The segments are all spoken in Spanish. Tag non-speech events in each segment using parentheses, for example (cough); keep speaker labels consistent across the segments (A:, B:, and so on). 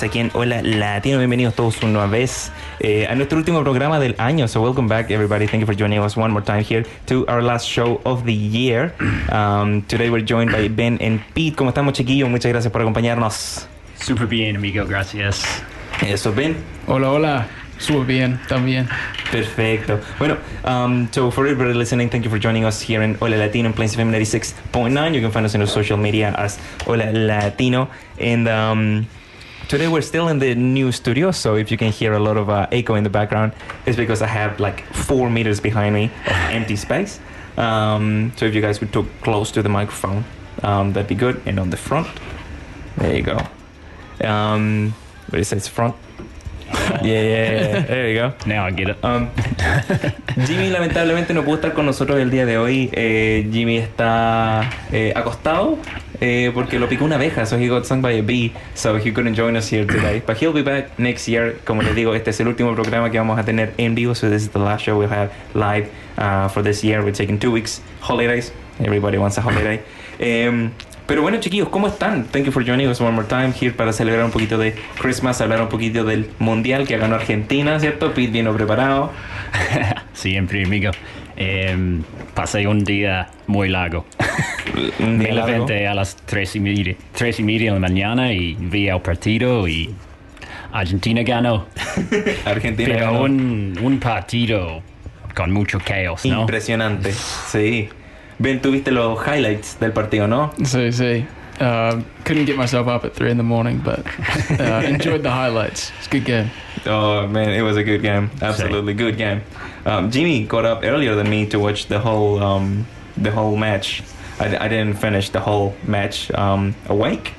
A: Más aquí en Hola Latino. Bienvenidos todos una vez eh, a nuestro último programa del año. So welcome back, everybody. Thank you for joining us one more time here to our last show of the year. (clears throat) Um, today we're joined by Ben and Pete. ¿Cómo estamos, chiquillos? Muchas gracias por acompañarnos.
B: Super bien, amigo, gracias.
A: Eso, Ben.
C: Hola, hola. Súper bien, también.
A: Perfecto. Bueno, um, so for everybody listening, thank you for joining us here in Hola Latino in Plains FM 96.9. You can find us in our social media as Hola Latino. And um, today we're still in the new studio, so if you can hear a lot of uh, echo in the background, it's because I have like four meters behind me of (sighs) empty space. Um, so if you guys would talk close to the microphone, um, that'd be good. And on the front, there you go. Um, what it says front. (laughs) Yeah, yeah, yeah. There you go.
B: Now I get it.
A: Um, (laughs) Jimmy lamentablemente no pudo estar con nosotros el día de hoy. Eh, Jimmy está eh, acostado eh, porque lo picó una abeja, so he got stung by a bee, so he couldn't join us here today. But he'll be back next year. Como les digo, este es el último programa que vamos a tener en vivo, so this is the last show we'll have live uh, for this year. We're taking two weeks holidays. Everybody wants a holiday. (laughs) Em, pero bueno, chiquillos, ¿cómo están? Thank you for joining us one more time here para celebrar un poquito de Christmas, hablar un poquito del Mundial que ganó Argentina, ¿cierto? Pete vino preparado. (laughs)
B: Siempre, amigo. Em, pasé un día muy largo.
A: Un
B: Me
A: largo.
B: levanté a las tres y, media, tres y media de la mañana y vi el partido y Argentina ganó. (laughs)
A: Argentina
B: Pero
A: ganó.
B: un, un partido con mucho caos, ¿no?
A: Impresionante, sí. Ben, tuviste los highlights del partido, ¿no?
C: Sí, sí. Uh, couldn't get myself up at three in the morning, but uh, enjoyed the highlights. It's a good game.
A: Oh man, it was a good game. Absolutely good game. Um, Jimmy got up earlier than me to watch the whole um, the whole match. I, I didn't finish the whole match um, awake,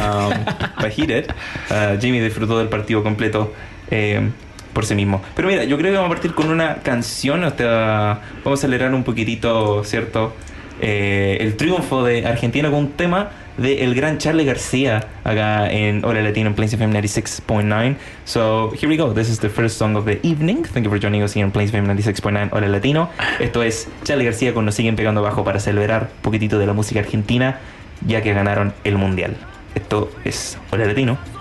A: um, (laughs) but he did. Uh, Jimmy disfrutó del partido completo. eh, por sí mismo. Pero mira, yo creo que vamos a partir con una canción. hasta- vamos a acelerar un poquitito, ¿cierto? Eh, el triunfo de Argentina con un tema de el gran Charlie García acá en Hola Latino en Plains FM 96.9. So here we go. This is the first song of the evening. Thank you for joining us here in Plains FM 96.9 Hola Latino. Esto es Charlie García con Nos siguen pegando abajo para celebrar un poquitito de la música argentina ya que ganaron el mundial. Esto es Hola Latino.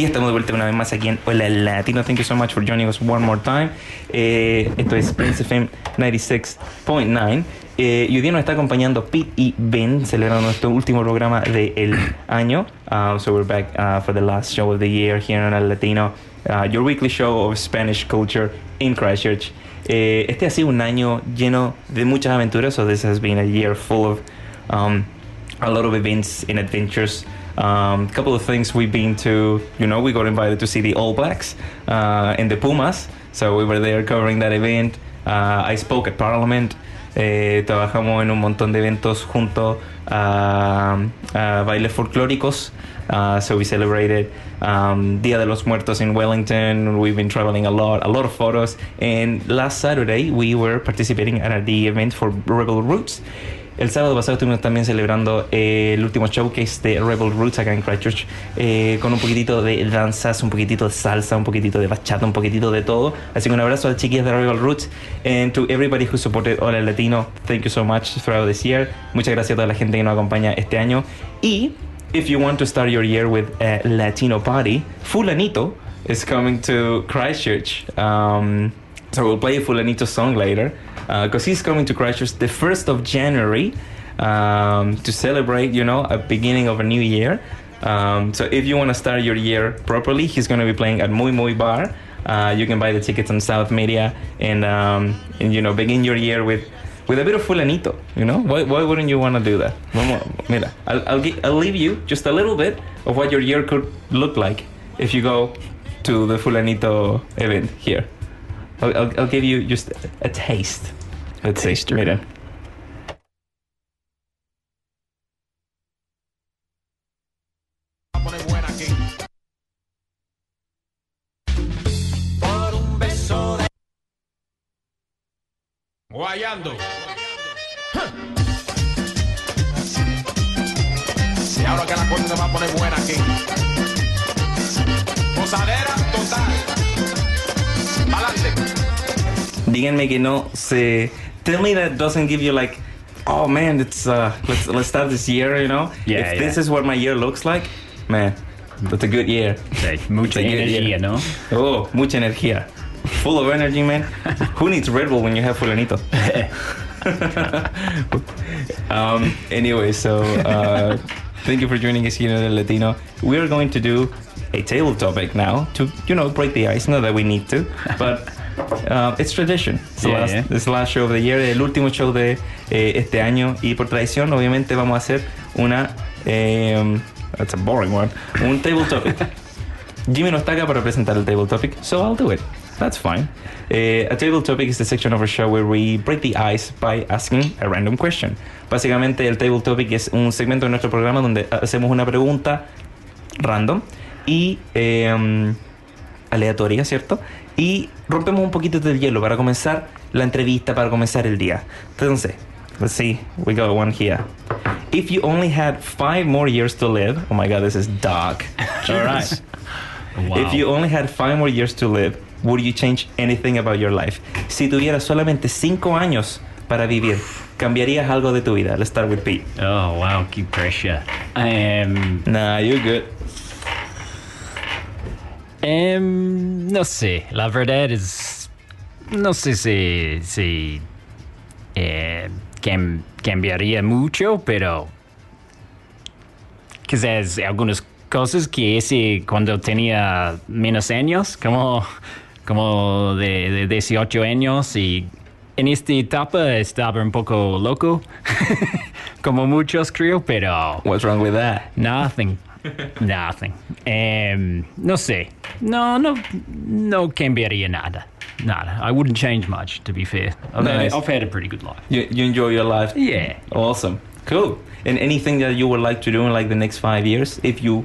A: Y estamos de vuelta una vez más aquí en Hola Latino. Thank you so much for joining us one more time. Eh, esto es Prince FM 96.9. Eh, y hoy nos está acompañando Pete y Ben, celebrando nuestro último programa del año. Uh, so we're back uh, for the last show of the year here on Hola Latino, uh, your weekly show of Spanish culture in Christchurch. Eh, este ha sido un año lleno de muchas aventuras. So this has been a year full of um, a lot of events and adventures. A um, couple of things we've been to, you know, we got invited to see the All Blacks uh, and the Pumas. So we were there covering that event. Uh, I spoke at Parliament. Eh, trabajamos en un montón de eventos junto a, a bailes folclóricos. Uh, so we celebrated um, Dia de los Muertos in Wellington. We've been traveling a lot, a lot of photos. And last Saturday we were participating at the event for Rebel Roots. El sábado pasado estuvimos también celebrando eh, el último showcase de Rebel Roots acá en Christchurch eh, con un poquitito de danzas, un poquitito de salsa, un poquitito de bachata, un poquitito de todo. Así que un abrazo a las chiquillas de Rebel Roots and to everybody who supported Hola Latino. Thank you so much throughout this year. Muchas gracias a toda la gente que nos acompaña este año. Y if you want to start your year with a Latino party, Fulanito is coming to Christchurch. Um, so we'll play a Fulanito song later because he's coming to Christchurch the 1st of January um, to celebrate, you know, a beginning of a new year. Um, so if you want to start your year properly, he's going to be playing at Muy Muy Bar. Uh, you can buy the tickets on South Media and, um, and you know, begin your year with with a bit of fulanito, you know? Why, why wouldn't you want to do that? Mira, I'll, I'll, gi- I'll leave you just a little bit of what your year could look like if you go to the fulanito event here. I'll, I'll, I'll give you just a taste. Let's see.
C: Taster.
A: Mira.
D: poner buena aquí. Por un beso de... Guayando.
A: Díganme que no se. Tell me that doesn't give you like, oh man, it's uh, let's let's start this year, you know.
B: Yeah,
A: if this is what my year looks like, man, that's a good year.
B: Sí, (laughs) mucha
A: It's a good
B: energía,
A: year.
B: ¿no?
A: Oh, mucha energía. Full of energy, man. (laughs) Who needs Red Bull when you have fulanito? (laughs) um, anyway, so uh, thank you for joining us here at El Latino. We are going to do a table topic now to, you know, break the ice. Not that we need to, but uh, it's tradition. It's the,
B: Yeah,
A: last,
B: yeah.
A: it's the last show of the year, el último show de eh, este año. Y por tradición, obviamente, vamos a hacer una. em, that's a boring one. Un table topic. (laughs) Jimmy no está acá para presentar el table topic, so I'll do it. That's fine. Eh, a table topic is the section of our show where we break the ice by asking a random question. Básicamente, el table topic es un segmento de nuestro programa donde hacemos una pregunta random y eh, aleatoria, ¿cierto? Y rompemos un poquito del hielo para comenzar la entrevista, para comenzar el día. Entonces, let's see, we got one here. If you only had five more years to live, oh my god, this is dark. (laughs) All right. (laughs)
B: Wow.
A: If you only had five more years to live, would you change anything about your life? Si tuvieras solamente cinco años para vivir, ¿cambiarías algo de tu vida? Let's start with Pete.
B: Oh, wow, qué pressure. Um,
A: Nah, you're good.
B: Em, no sé, la verdad es. No sé si. si eh, cam- cambiaría mucho, pero. Quizás algunas cosas que hice cuando tenía menos años, como, como de, de 18 años y en esta etapa estaba un poco loco, (laughs) como muchos creo, pero
A: What's wrong with that?
B: Nothing. Nothing. Em, no sé. No, no, no cambiaría nada. Nada. I wouldn't change much, to be fair. I've,
A: Nice.
B: had, I've had a pretty good life.
A: You, you enjoy your life?
B: Yeah.
A: Awesome. Cool. And anything that you would like to do in like the next five years if you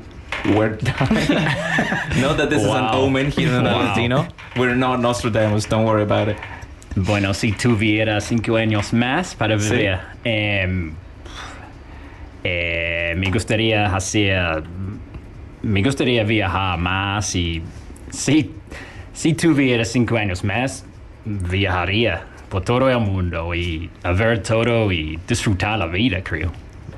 A: were (laughs) dying? Not that this is an
B: Wow.
A: omen here in
B: Wow.
A: Latino. We're not Nostradamus, don't worry about it.
B: Bueno, si tuviera cinco años más para
A: Sí.
B: vivir, em, um, eh, me gustaría hacer. Me gustaría viajar más y si, si tuviera cinco años más, viajaría por todo el mundo y a ver todo y disfrutar la vida, creo.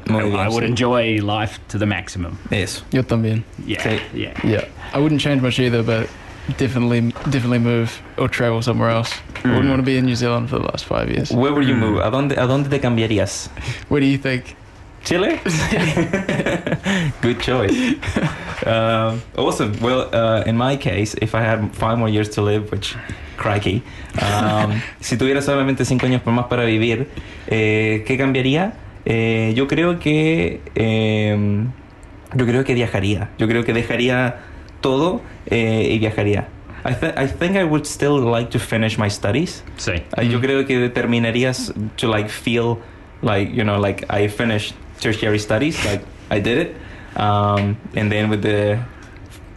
A: Muy
B: I,
A: bien,
B: I would
A: sí.
B: enjoy life to the maximum.
A: Eso.
C: Yo también.
B: Yeah,
A: Sí.
B: yeah.
C: Yeah, I wouldn't change much either, but definitely, definitely move or travel somewhere else. I wouldn't want to be in New Zealand for the last five years.
A: Where would you move? ¿A dónde, ¿A dónde te cambiarías?
C: What do you think?
A: Chile? (laughs) Good choice. Um, awesome. Well, uh, in my case, if I had five more years to live, which, crikey, um, (laughs) si tuviera solamente cinco años más para vivir, eh, ¿qué cambiaría? Eh, yo creo que eh, yo creo que viajaría. Yo creo que dejaría todo eh, y viajaría. I, th- I think I would still like to finish my studies.
B: Sí.
A: Uh, Yo creo que determinarías to like feel like you know like I finished tertiary studies like I did it um, and then with the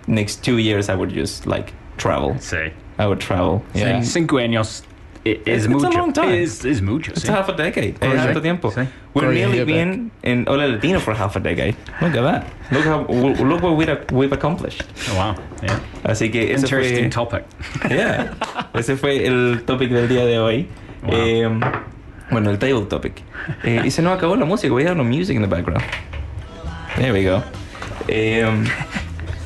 A: next two years I would just like travel
B: Sí.
A: I would travel yeah
B: Cinco años i-
A: It's
B: es
A: a long time.
B: Es, es mucho,
A: it's
B: sí.
A: half a decade es
C: Correct.
A: tanto tiempo
B: Sí.
A: we're
C: Correct.
A: nearly
C: Yeah,
A: been in Hola Latino for half a decade look at that look how look what we've, we've accomplished
B: Oh, wow. Yeah.
A: así que ese
B: Interesting
A: fue
B: topic.
A: Yeah. (laughs) Ese fue el topic del día de hoy.
B: Wow.
A: Eh, bueno, el table topic. Eh, y se nos acabó la música. We have no music in the background. There we go. Eh,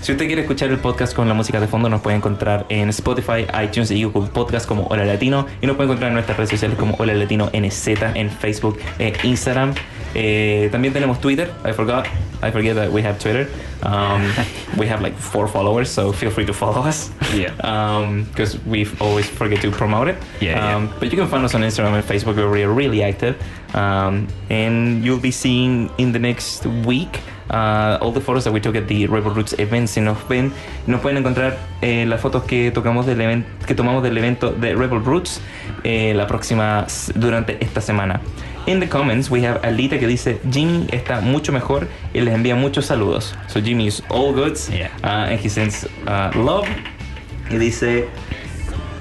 A: si usted quiere escuchar el podcast con la música de fondo, nos puede encontrar en Spotify, iTunes y Google Podcast como Hola Latino. Y nos puede encontrar en nuestras redes sociales como Hola Latino NZ en Facebook e Instagram. Eh, también tenemos Twitter. I forgot. I forget that we have Twitter. Um, (laughs) we have like four followers, so feel free to follow us.
B: Yeah.
A: Because we always forget to promote it.
B: Yeah, yeah.
A: Um, But you can find us on Instagram and Facebook. We're really, really active. Um, and you'll be seeing in the next week uh, all the photos that we took at the Rebel Roots event. Si nos ven, nos pueden encontrar eh, las fotos que tocamos del evento, que tomamos del evento de Rebel Roots eh, la próxima durante esta semana. In the comments we have Alita que dice Jimmy está mucho mejor y les envía muchos saludos. So Jimmy is all good.
B: Yeah.
A: Uh, and he sends uh, love y dice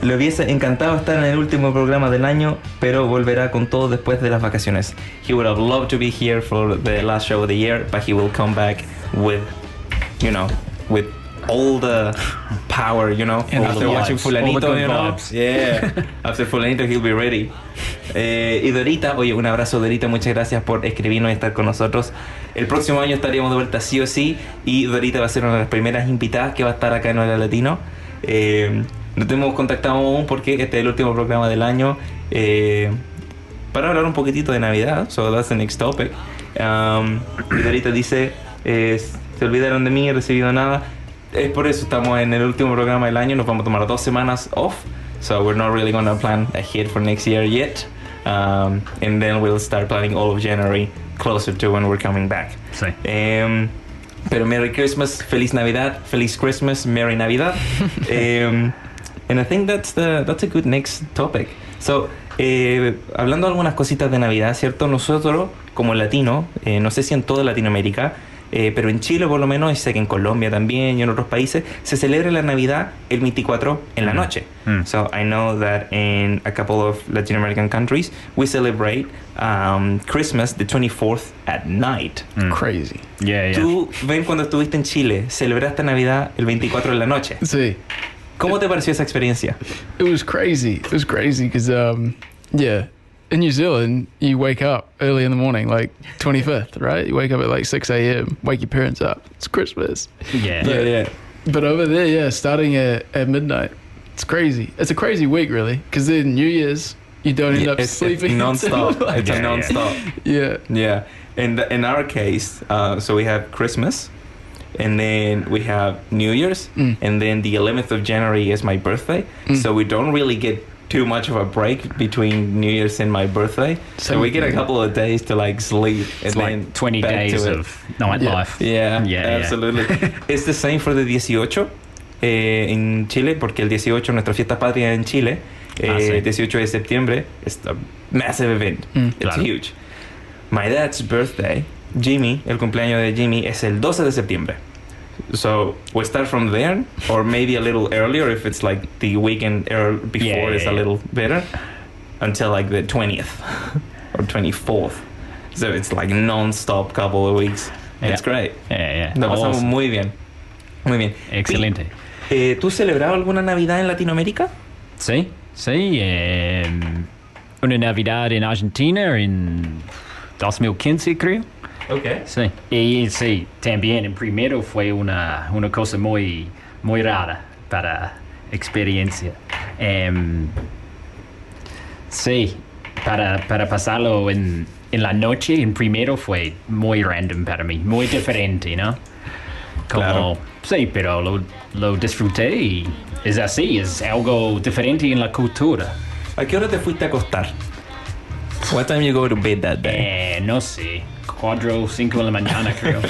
A: le hubiese encantado estar en el último programa del año, pero volverá con todo después de las vacaciones. He would have loved to be here for the last show of the year, but he will come back with, you know, with all the power, you know,
C: And
A: after watching Fulanito, you know. Yeah, (laughs) after Fulanito he'll be ready. Eh, y Dorita, oye, un abrazo Dorita, muchas gracias por escribirnos y estar con nosotros. El próximo año estaríamos de vuelta sí o sí y Dorita va a ser una de las primeras invitadas que va a estar acá en Hola Latino. Eh, no te hemos contactado aún porque este es el último programa del año eh, para hablar un poquitito de Navidad. So that's the next topic. Um, y Dorita dice, eh, se olvidaron de mí, he recibido nada. Es por eso estamos en el último programa del año. Nos vamos a tomar dos semanas off. So we're not really going to plan ahead for next year yet. Um, and then we'll start planning all of January closer to when we're coming back.
B: Sí.
A: Em, pero Merry Christmas, Feliz Navidad, Feliz Christmas, Merry Navidad. (laughs) Em, and I think that's the that's a good next topic. So, eh, hablando de algunas cositas de Navidad, ¿cierto? Nosotros, como latino, eh, no sé si en toda Latinoamérica, eh, pero en Chile por lo menos, y sé que en Colombia también y en otros países, se celebra la Navidad el 24 en la
B: Mm.
A: noche.
B: Mm.
A: So I know that in a couple of Latin American countries, we celebrate um, Christmas the 24th at night.
B: Mm.
C: Crazy.
B: Yeah, yeah.
A: Tú, ven, cuando estuviste en Chile, celebraste Navidad el 24 en la noche.
C: See,
A: ¿Cómo te pareció esa experiencia?
C: it was crazy. It was crazy because, um, yeah, in New Zealand, you wake up early in the morning, like 25th, right? You wake up at like 6 a.m., wake your parents up. It's Christmas.
B: Yeah.
A: yeah. yeah.
C: But over there, yeah, starting at, at midnight, it's crazy. It's a crazy week, really, because then New Year's, you don't end
A: Yeah,
C: up
A: it's, it's
C: sleeping (laughs)
A: non-stop.
C: like-
A: It's a
B: Yeah, yeah.
A: non-stop.
C: yeah.
A: Yeah. In the, in our case, uh, so we have Christmas, and then we have New Year's,
C: Mm.
A: and then the 11th of January is my birthday.
C: Mm.
A: So we don't really get too much of a break between New Year's and my birthday. So
C: Same
A: we get a couple of days to like sleep
B: It's
A: and then
B: like 20
A: back to
B: days
A: it.
B: of nightlife.
A: Yeah,
B: Yeah, yeah.
A: absolutely. (laughs) it's the same for the 18 eh, en Chile, porque el 18, nuestra fiesta patria en Chile, eh,
B: Ah, sí.
A: 18 de septiembre, es a massive event.
C: Mm.
A: It's
B: Claro.
A: huge. My dad's birthday, Jimmy, el cumpleaños de Jimmy, es el 12 de septiembre. So we start from there, or maybe a little earlier if it's like the weekend ear- before
B: Yeah,
A: is a
B: yeah.
A: little better, until like the 20th (laughs) or 24th. So it's like non-stop couple of weeks. It's great.
B: Yeah, yeah.
A: Lo pasamos
B: Awesome.
A: muy bien. Muy bien.
B: Excelente.
A: Eh, ¿Tú celebrabas alguna Navidad en Latinoamérica?
B: Sí, sí. eh, una Navidad en Argentina en 2015, creo. Sí. Y sí, también en primero fue una, una cosa muy, muy rara para experiencia. Em, sí, para, para pasarlo en, en la noche, en primero fue muy random para mí, muy diferente, ¿no? Como,
A: Claro.
B: Sí, pero lo, lo disfruté y es así, es algo diferente en la cultura.
A: ¿A qué hora te fuiste a acostar? What time you go to bed that day?
B: Eh, no sé, cuatro cinco de la mañana creo.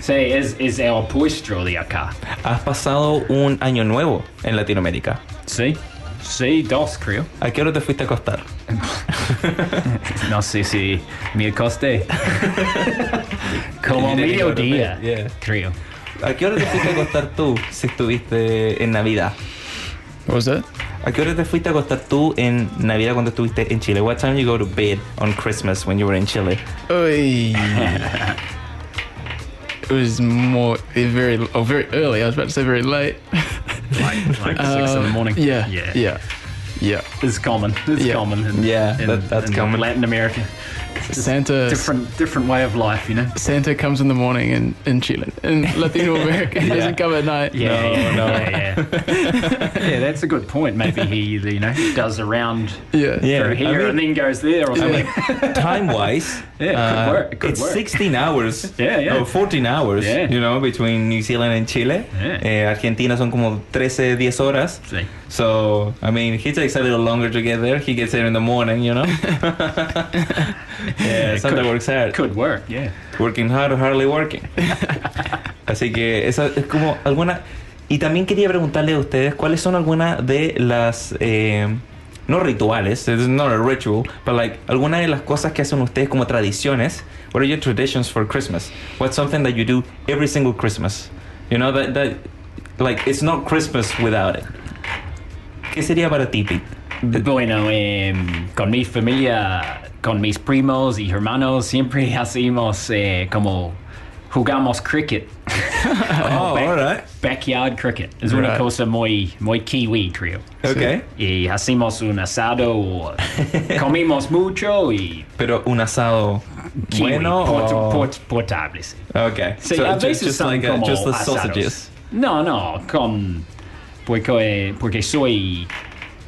B: sí, es, es el opuesto de acá.
A: Has pasado un año nuevo en Latinoamérica.
B: Sí, sí, dos creo.
A: ¿A qué hora te fuiste a acostar? (laughs)
B: No sé si me acosté. (laughs) Como mediodía,
A: yeah.
B: creo.
A: ¿A qué hora te fuiste a acostar tú si estuviste en Navidad?
C: What was that?
A: ¿A qué hora te fuiste a acostar tú en Navidad cuando estuviste en Chile? What time you go to bed on Christmas when you were in Chile?
C: Oy. (laughs) it was more very oh very early. I was about to say very late.
B: Like, like six in the (laughs)
C: Uh,
B: morning.
C: Yeah,
B: yeah.
C: yeah, yeah.
B: It's common. It's
C: Yeah.
B: common. In,
A: Yeah,
B: in,
A: that- that's
B: in
A: common.
B: Latin America.
C: Santa
B: Different, different way of life, you know.
C: Santa comes in the morning in, in Chile. In (laughs) Latino America, he
A: Yeah.
C: doesn't come at night.
B: Yeah,
A: No,
B: yeah,
A: no.
B: yeah, yeah. (laughs) yeah, that's a good point. Maybe he, you know, does around
C: Yeah.
A: Yeah.
B: for
A: I
B: here
A: mean-
B: and then goes there or something. (laughs)
A: Time wise,
B: Yeah, it could work, it could
A: it's
B: work.
A: 16 hours.
B: Yeah, yeah.
A: Or 14 hours,
B: Yeah.
A: you know, between New Zealand and Chile.
B: Yeah.
A: Eh, Argentina son como 13, 10 horas.
B: Sí.
A: So, I mean, he takes a little longer to get there. He gets there in the morning, you know? (laughs) yeah, Santa
B: could-
A: works hard.
B: Could work, yeah.
A: Working hard hardly working. (laughs) Así que esa es como alguna... Y también quería preguntarle a ustedes cuáles son algunas de las... eh, no rituales, it's not a ritual, but like algunas de las cosas que hacen ustedes como tradiciones. What are your traditions for Christmas? What's something that you do every single Christmas? You know, that, that like, it's not Christmas without it. ¿Qué sería para ti, Pete?
B: Bueno, em, con mi familia, con mis primos y hermanos, siempre (laughs) hacemos eh, como jugamos cricket. (laughs)
A: Oh,
B: Back-
A: alright.
B: Backyard cricket. Es una
C: Right.
B: cosa muy, muy kiwi, creo.
A: Ok.
B: Y hacemos un asado, (laughs) comimos mucho y
A: Pero un asado
B: kiwi,
A: bueno
B: port-
A: o...
B: port- portables.
A: Okay.
B: Sí,
A: so
B: a veces
A: just
B: son
A: like
B: como
A: just the
B: asados.
A: sausages.
B: No, no, con porque porque soy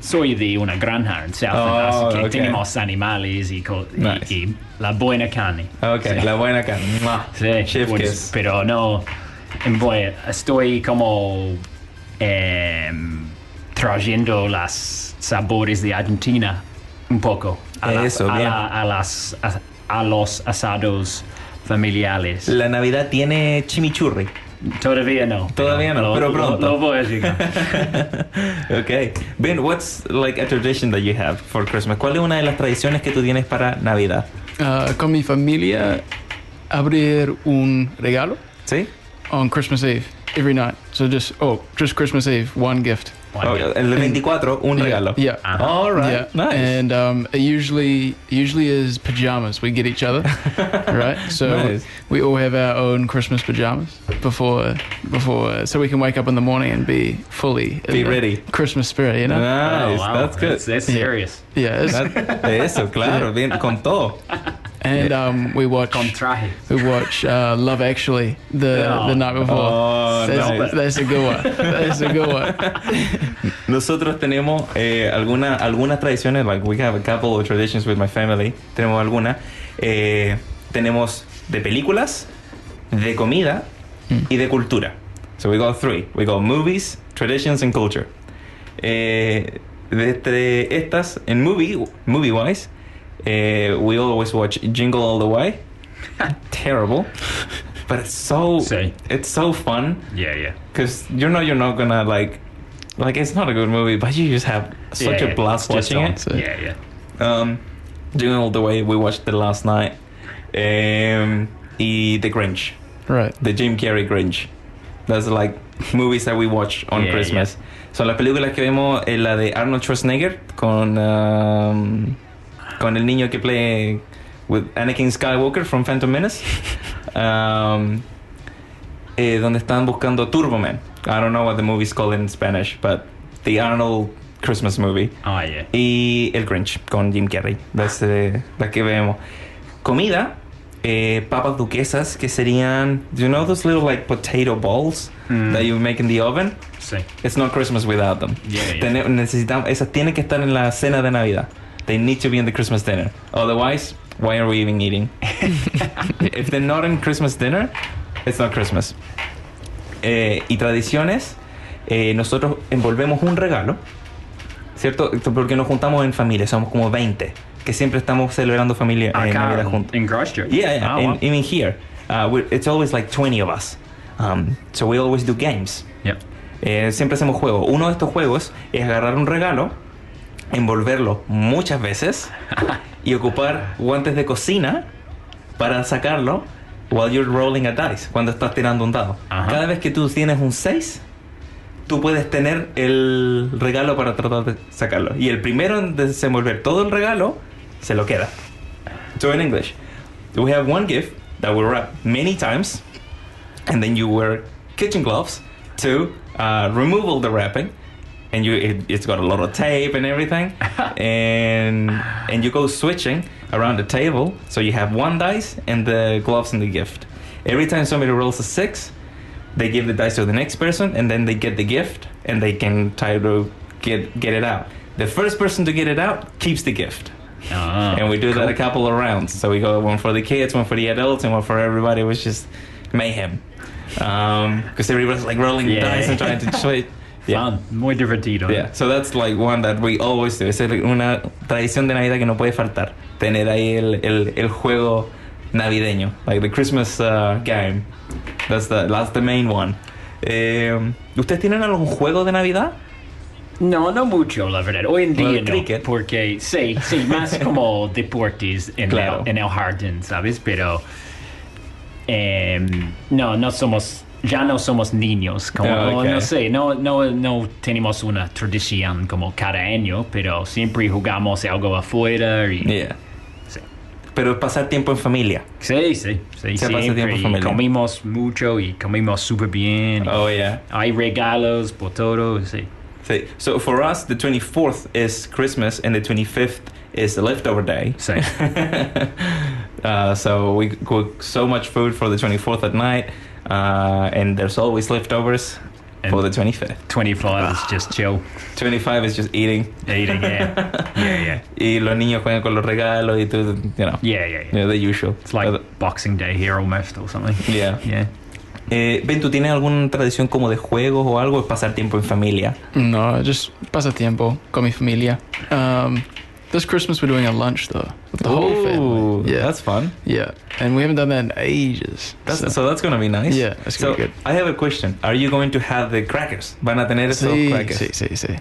B: soy de una granja en Southland,
A: Oh,
B: así que
A: ok.
B: tenemos animales y,
A: Nice.
B: y la buena carne.
A: Okay,
B: Sí.
A: la buena carne.
B: Sí,
A: Chef
B: pues,
A: kiss.
B: pero no, en voy- estoy como em, trayendo las sabores de Argentina un poco a, las-
A: Eso,
B: a la- a las a, a los asados familiares.
A: La Navidad tiene chimichurri.
B: Todavía no.
A: Todavía no,
B: lo-
A: pero
B: lo-
A: pronto.
B: Lo, voy a llegar.
A: okay. Ben, what's like a tradition that you have for Christmas? ¿Cuál es una de las tradiciones que tú tienes para Navidad?
C: Uh, con mi familia, abrir un regalo
A: ¿Sí?
C: on Christmas Eve every night. So just oh, just Christmas Eve, one gift.
A: Oh, el 24, un regalo.
C: Yeah.
B: Ajá.
A: All right.
C: Yeah,
A: Nice.
C: and um, it usually usually is pajamas. We get each other, (laughs) right? So
A: Nice.
C: we all have our own Christmas pajamas before before, so we can wake up in the morning and be fully
A: Be ready.
C: Christmas spirit. You know?
A: nice.
B: Oh, wow.
A: That's good.
B: That's, that's
C: Yeah.
B: serious.
C: yeah. It's,
A: That- de eso, claro, (laughs) bien, con todo.
C: And um, we watch
B: Con traje.
C: we watch uh, Love Actually the
B: Oh.
C: the night before.
A: Oh,
C: that's,
A: nice.
C: that's a good one. That's a good one. (laughs)
A: Nosotros tenemos eh, alguna, algunas tradiciones, like we have a couple of traditions with my family. Tenemos algunas. Eh, tenemos de películas, de comida y de cultura. So we got three. We got movies, traditions, and culture. Eh, de entre estas, en movie, movie wise, eh, we always watch Jingle All the Way. (laughs) Terrible. But it's so
B: Sí.
A: it's so fun
B: Yeah, yeah.
A: because you know you're not gonna like like it's not a good movie but you just have such
B: Yeah,
A: a blast
B: it's
A: watching it
C: So-
B: Yeah, yeah.
A: um doing all the way we watched it last night um y The Grinch
C: Right.
A: the Jim Carrey Grinch that's like movies that we watch on
B: Yeah,
A: Christmas son la película que vemos es la de Arnold Schwarzenegger con um, con el niño que play with Anakin Skywalker from Phantom Menace um, eh, donde están buscando Turbo Man I don't know what the movie's called in Spanish but the Arnold Christmas movie
B: Oh, yeah.
A: y El Grinch con Jim Carrey. That's, eh, la que vemos. Comida, eh, papas duquesas que serían, do you know those little like potato balls
B: Mm.
A: that you make in the oven?
B: Sí.
A: It's not Christmas without them.
B: Yeah, yeah.
A: Necesitamos, esas tienen que estar en la cena de Navidad. They need to be in the Christmas dinner. Otherwise, why are we even eating? (laughs) If they're not in Christmas dinner, it's not Christmas. Eh, y tradiciones, eh, nosotros envolvemos un regalo, ¿cierto? Porque nos juntamos en familia, somos como 20, que siempre estamos celebrando familia en
B: Acá
A: Navidad juntos.
B: en Christchurch.
A: Yeah, yeah.
B: Oh,
A: and
B: wow.
A: even here, uh, it's always like 20 of us. Um, so we always do games.
B: Yep.
A: Eh, siempre hacemos juegos. Uno de estos juegos es agarrar un regalo, envolverlo muchas veces y ocupar guantes de cocina para sacarlo while you're rolling a dice, cuando estás tirando un dado.
B: Ajá.
A: Cada vez que tú tienes un 6, tú puedes tener el regalo para tratar de sacarlo. Y el primero en desenvolver todo el regalo, se lo queda. So in English, we have one gift that we wrap many times, and then you wear kitchen gloves to uh, remove all the wrapping, and you it, it's got a lot of tape and everything, (laughs) and and you go switching around the table, so you have one dice and the gloves and the gift. Every time somebody rolls a six, they give the dice to the next person, and then they get the gift, and they can try to get get it out. The first person to get it out keeps the gift.
B: Ah,
A: and we do that
B: cool.
A: a couple of rounds. So we go one for the kids, one for the adults, and one for everybody. It was just mayhem because everybody's like rolling
B: Yeah.
A: dice and trying to (laughs) switch. Yeah.
B: Fun. Muy divertido.
A: Yeah, so that's like one that we always do. Es una tradición de Navidad que no puede faltar. Tener ahí el, el, el juego navideño, like the Christmas uh, game. That's the, that's the main one. Eh, ¿Ustedes tienen algún juego de Navidad?
B: No, no mucho, la verdad. Hoy en
A: Well,
B: día no.
A: cricket.
B: Porque sí, sí, más (laughs) como deportes en,
A: Claro.
B: el, en el jardín, ¿sabes? Pero em, no, no somos, ya no somos niños. Como,
A: Ah, ok.
B: No sé, no, no, no tenemos una tradición como cada año, pero siempre jugamos algo afuera y...
A: Yeah.
B: Sí.
A: Pero pasar tiempo en familia.
B: Sí, sí, sí,
A: Se pasa tiempo en familia.
B: comimos mucho y comimos súper bien.
A: Oh, yeah.
B: Hay regalos por todo, sí.
A: Sí. So for us, the 24th is Christmas and the 25th is the leftover day.
B: Sí. (laughs)
A: uh, so we cook so much food for the 24th at night, uh, and there's always leftovers for the 25th.
B: 25 is just chill.
A: 25 is just eating,
B: Eating, yeah. (laughs) Yeah, yeah.
A: y los niños juegan con los regalos y tú, you know,
B: Yeah, yeah, yeah.
A: you know, the usual.
B: It's like
A: Uh,
B: Boxing Day here almost or something.
A: yeah.
B: Yeah.
A: Eh, ben, ¿tú tienes alguna tradición como de juegos o algo? Es pasar tiempo en familia.
C: No, just pasatiempo con mi familia. Um, this Christmas we're doing a lunch though with the whole
A: Ooh,
C: family. Yeah,
A: that's fun.
C: yeah, and we haven't done that in ages.
A: That's,
C: so-
A: so that's gonna be nice.
C: Yeah, that's
A: so
C: gonna be good.
A: I have a question. Are you going to have the crackers? ¿Van a tener esos
C: sí,
A: crackers?
C: sí, sí, sí.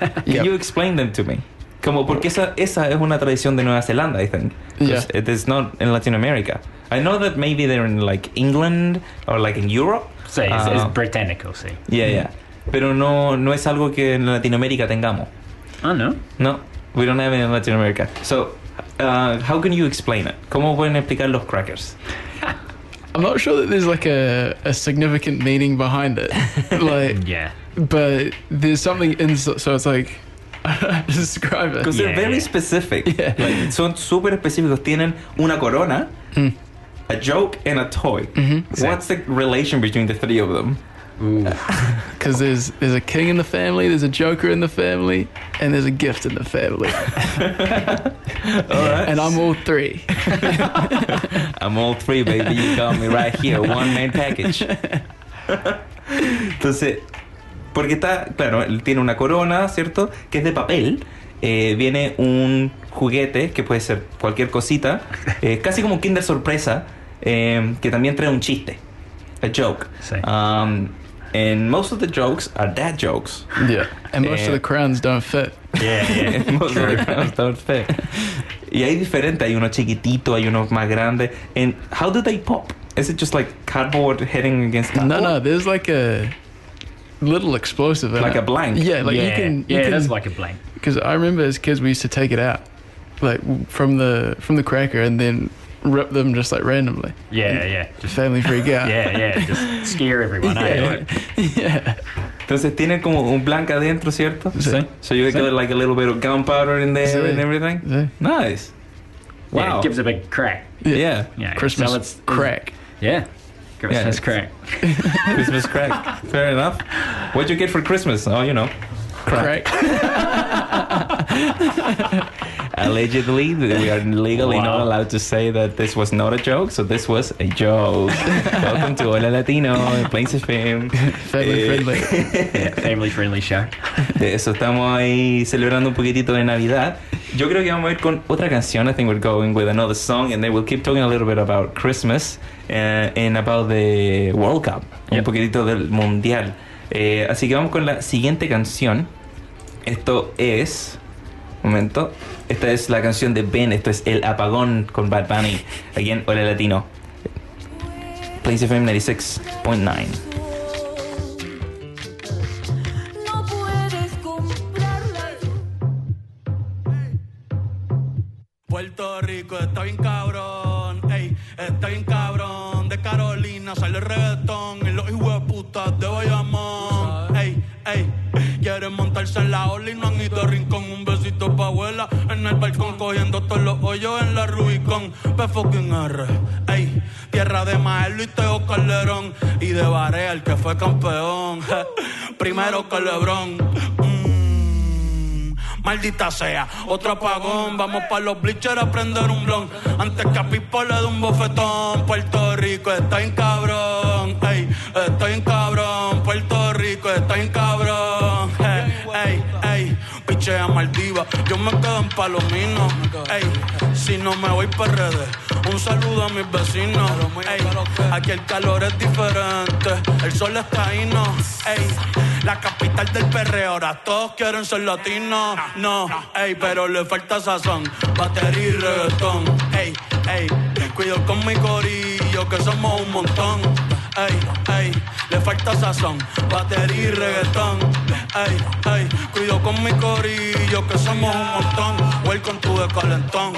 A: Can (laughs)
C: Yep.
A: you explain them to me? Como porque esa, esa es una tradición de Nueva Zelanda, I think.
C: Yeah.
A: It is not in Latin America. I know that maybe they're in like England or like in Europe.
B: Sí, es,
A: Ah,
B: es británico, sí.
A: yeah, yeah. Pero no, no es algo que en Latinoamérica tengamos.
B: Ah, no.
A: No, we don't have it in Latin America. So, uh, how can you explain it? ¿Cómo pueden explicar los crackers? (laughs)
C: I'm not sure that there's like a, a significant meaning behind it. (laughs) like,
B: Yeah.
C: but there's something in so so it's like (laughs) I don't know to describe it.
A: Because they're very
B: yeah.
A: specific.
C: Yeah.
A: Like, son súper específicos. Tienen una corona, a joke, and a toy. What's the relation between the three of them?
C: Because there's there's a king in the family, there's a joker in the family, and there's a gift in the family, (laughs)
A: All right.
C: and I'm all three. (laughs)
A: I'm all three, baby. You got me right here. One man package. Entonces, porque está, claro, él tiene una corona, ¿cierto? Que es de papel. Eh, viene un juguete que puede ser cualquier cosita, eh, casi como un Kinder Sorpresa, eh, que también trae un chiste, a joke.
B: Sí.
A: Um, and most of the jokes are dad jokes.
C: Yeah, and most of the crowns don't fit.
B: Yeah, yeah. (laughs)
A: Most of the crowns don't fit. Y hay diferentes, hay uno chiquitito, hay uno más grande. And how do they pop? Is it just like cardboard hitting against
C: No,
A: cardboard?
C: no, there's like a little explosive in
A: Like
C: it.
A: a blank.
C: Yeah, like
B: yeah,
C: you can. You
B: yeah,
C: can,
B: that's like a blank.
C: because I remember as kids we used to take it out, like from the from the cracker, and then rip them just like randomly.
B: Yeah, yeah. Just,
C: Family freak out. (laughs)
B: yeah, yeah. Just scare everyone. eh?
C: yeah.
A: Entonces tiene como un blank adentro, ¿cierto?
C: Sí.
A: So you got like a little bit of gunpowder in there
C: Sí.
A: and everything?
C: Sí.
A: Nice.
B: Yeah,
A: Wow.
B: it gives a big crack.
A: Yeah.
B: Yeah. yeah.
C: Christmas
B: So it's,
C: crack.
B: Yeah. Christmas
A: it's-
B: crack. (laughs)
A: Christmas crack. Fair enough. What'd you get for Christmas? Oh, you know. crack.
C: Crack. (laughs)
A: Allegedly, we are legally
B: Wow.
A: not allowed to say that this was not a joke, so this was a joke. (laughs) Welcome to Hola Latino, Plains FM.
C: Family
A: Eh,
C: friendly. (laughs)
B: Yeah, family friendly show.
A: De eso estamos ahí celebrando un poquitito de Navidad. Yo creo que vamos a ir con otra canción. I think we're going with another song, and then we'll keep talking a little bit about Christmas uh, and about the World Cup, un poquitito del mundial. Eh, así que vamos con la siguiente canción. Esto es. Momento. Esta es la canción de Ben. Esto es El Apagón con Bad Bunny. Aquí en Hola Latino. Place FM 96.9.
D: No puedes comprarla.
E: Puerto Rico está bien cabrón, ey, está bien cabrón. De Carolina sale el reggaetón fue campeón. (laughs) Primero que Lebrón. Mm. Maldita sea, otro apagón. Vamos pa' los bleachers a prender un blon. Antes que a Pipo le dé un bofetón. Puerto Rico está en cabrón. Ey, estoy en cabrón. Palomino. Ey, si no me voy para redes. Un saludo a mis vecinos. Ey, aquí el calor es diferente. El sol está ahí, no. Ey, la capital del perreo. Ahora todos quieren ser latinos. No, ey, pero le falta sazón. Batería y reggaetón. Ey, ey, cuido con mi corillo que somos un montón. Ey, ey, le falta sazón. Batería y reggaetón. Ey, ey, cuido con mi corillo que somos un montón. Welcome to the calentón.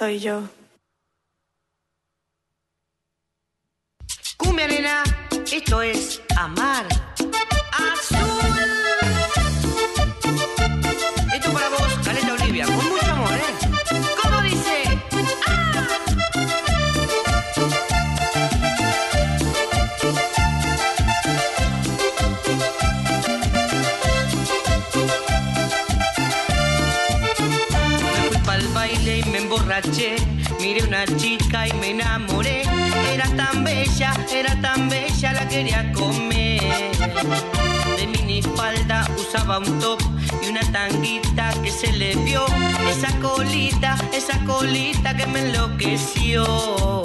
F: Soy yo.
G: De minifalda usaba un top y una tanguita que se le vio. Esa colita, esa colita que me enloqueció.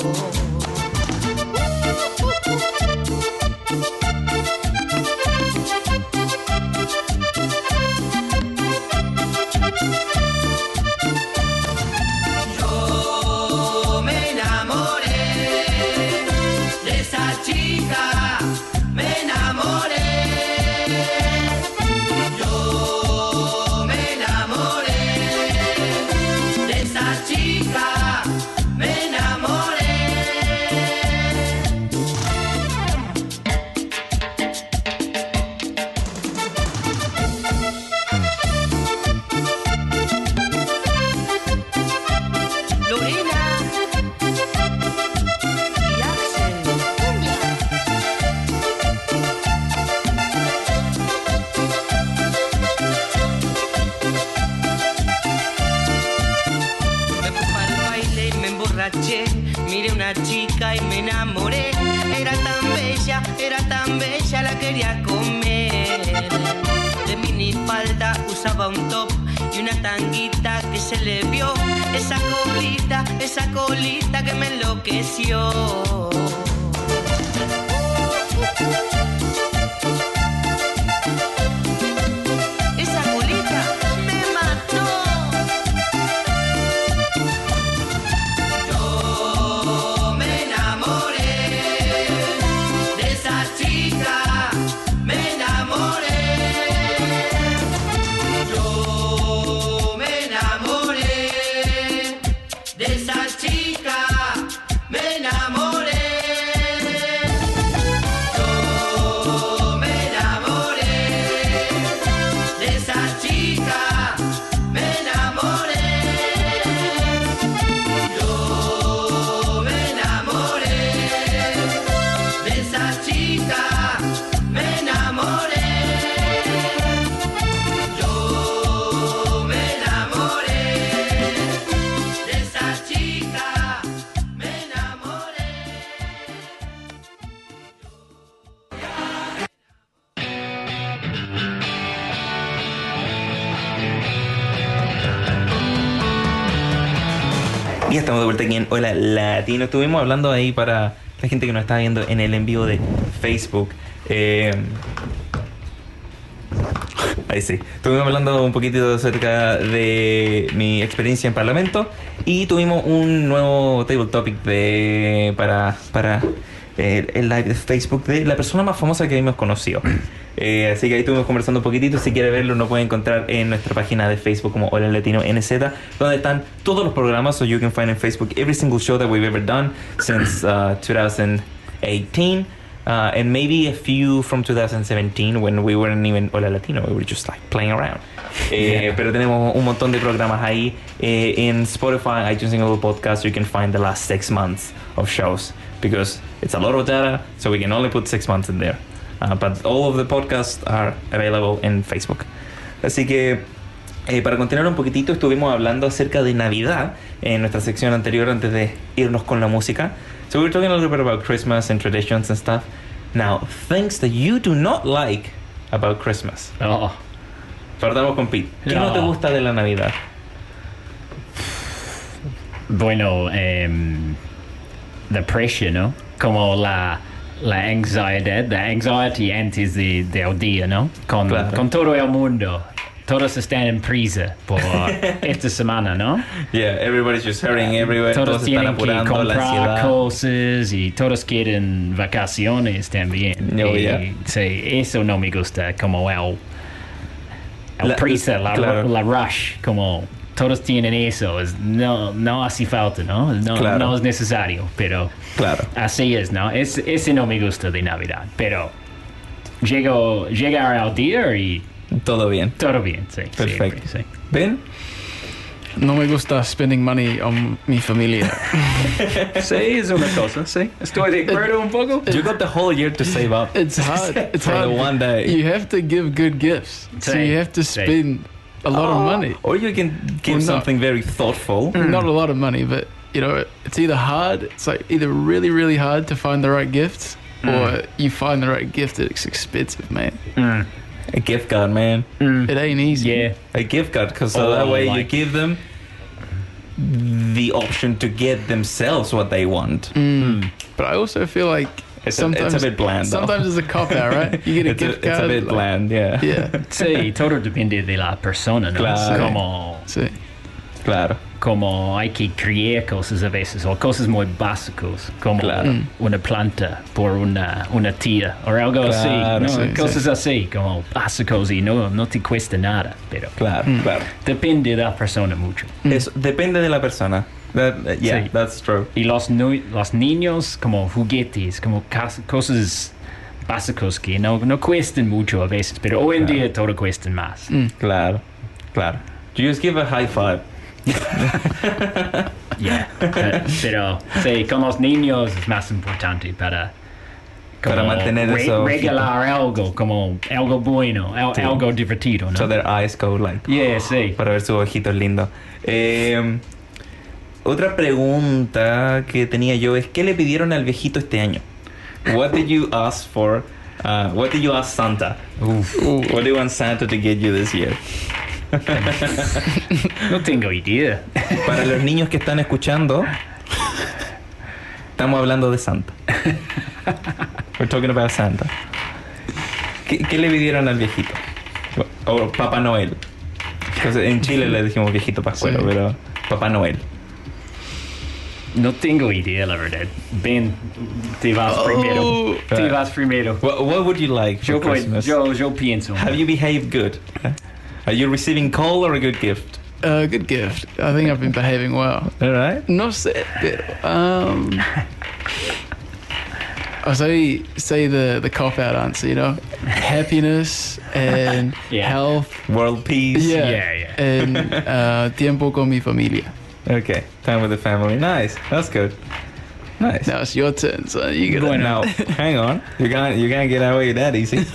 G: De minifalda usaba un top y una tanguita que se le vio. Esa colita, esa colita que me enloqueció.
A: Latino. Estuvimos hablando ahí para la gente que nos está viendo en el envío de Facebook. Eh, ahí sí. Estuvimos hablando un poquitito acerca de mi experiencia en Parlamento y tuvimos un nuevo table topic de, para, para eh, el live de Facebook de la persona más famosa que hemos conocido. (clears throat) Eh, así que ahí estuvimos conversando un poquitito. Si quiere verlo, lo puede encontrar en nuestra página de Facebook como Hola Latino NZ, donde están todos los programas. So you can find in Facebook every single show that we've ever done since uh, 2018. Uh, and maybe a few from 2017 when we weren't even Hola Latino, we were just like playing around. Eh, Pero tenemos un montón de programas ahí. Eh, in Spotify, iTunes, and Google Podcasts, you can find the last six months of shows because it's a lot of data, so we can only put six months in there. Uh, but all of the podcasts are available in Facebook. Así que Eh, para continuar un poquitito, estuvimos hablando acerca de Navidad en nuestra sección anterior antes de irnos con la música. So we were talking a little bit about Christmas and traditions and stuff. Now, things that you do not like about Christmas.
B: Oh,
A: Partamos con Pete. ¿Qué no,
B: No.
A: te gusta de la Navidad?
B: bueno, em, the pressure, ¿no? Como la, la anxiedad, la anxiety antes de, del día, ¿no? Con,
A: Claro.
B: con todo el mundo. Todos están en prisa por (laughs) esta semana, ¿no?
A: Yeah, everybody's just hurrying everywhere.
B: Todos
A: Todos están
B: tienen que
A: apurando la
B: comprar
A: ansiedad.
B: cosas y todos quieren vacaciones también.
A: Oh,
B: y,
A: yeah.
B: sí, eso no me gusta, como el, el
A: La-
B: prisa, la,
A: claro.
B: la rush, como todos tienen eso. es- no, no hace falta, ¿no? No,
A: Claro.
B: no es necesario, pero
A: Claro.
B: así es, ¿no? Es, ese no me gusta de Navidad, pero llego, llegar al día y
A: Todo bien.
B: todo bien, sí.
A: Perfecto.
B: siempre, sí.
A: ¿Ven?
C: No me gusta spending money on mi familia. (laughs)
B: Sí, es una cosa, sí. Estoy de acuerdo un poco. (laughs)
A: You got the whole year to save up.
C: It's hard. (laughs) It's
A: For the
C: hard.
A: one day.
C: You have to give good gifts, so you have to
B: sí.
C: Spend a lot of oh. money.
A: Or you can give
C: Or not.
A: something very thoughtful. Mm.
C: Not a lot of money, but you know, it's either hard. It's like either really, really hard to find the right gifts, mm. or you find the right gift that's expensive, man. Mm.
A: A gift card, man.
C: It ain't easy.
B: Yeah.
A: A gift card, because so
B: Oh,
A: that way you give them the option to get themselves what they want.
C: But I also feel like
A: It's a- it's a
C: sometimes
A: bit bland, though.
C: Sometimes it's a cop out, right? You get a (laughs)
A: It's a,
C: gift
A: it's
C: card.
A: a bit
C: like-
A: bland, yeah.
C: Yeah. (laughs)
B: Sí, todo depende de la persona, ¿no?
A: Claro.
B: Como,
C: Sí.
A: Claro.
B: como hay que criar cosas a veces, o cosas muy básicas, como
A: Claro.
B: una planta por una, una tía, o algo así,
A: Claro,
B: ¿no?
C: sí,
B: cosas así, como básicos y no, no te cuesta nada, pero
A: Claro, claro.
B: depende de la persona mucho.
A: Eso depende de la persona. That, uh, yeah,
B: Sí.
A: that's true.
B: Y los, nu- los niños, como juguetes, como cas- cosas básicos que no, no cuestan mucho a veces, pero hoy en
A: Claro.
B: día todo cuestan más.
A: Claro, claro. You just give a high five. (laughs)
B: Yeah. Pe- Pero sí, con los niños es más importante para,
A: Para mantener
B: re-
A: eso
B: regalar algo, como algo bueno, al-
A: Sí.
B: algo divertido, ¿no?
A: So their eyes go like.
B: yeah, sí. (gasps)
A: Para ver sus ojitos lindos. Eh, otra pregunta que tenía yo es: ¿qué le pidieron al viejito este año? What did you ask for? Uh, what did you ask Santa? What do you want Santa to get you this year? (laughs)
B: No tengo idea.
A: Para los niños que están escuchando, estamos hablando de Santa. We're talking about Santa. ¿Qué, qué le pidieron al viejito? O Papá Noel. Entonces, en Chile le decimos viejito pascuero,
C: Sí.
A: pero Papá Noel.
B: No tengo idea, la verdad. Ben, te vas primero. Te vas primero.
A: What, what would you like for
B: Yo, voy-
A: Christmas?
B: yo, yo pienso.
A: Have you behaved good? Are you receiving coal or a good gift?
C: Uh, good gift. I think I've been behaving well.
A: All right.
C: No sé, pero, um, I say say the the cop out answer. You know, happiness and (laughs)
B: Yeah.
C: health.
A: World peace.
C: Yeah,
B: Yeah, yeah.
C: And uh, tiempo con mi familia.
A: Okay. Time with the family. Nice. That's good. Nice.
C: Now it's your turn, so you get
A: Well, (laughs) now, hang on. You're gonna you're gonna get away that easy.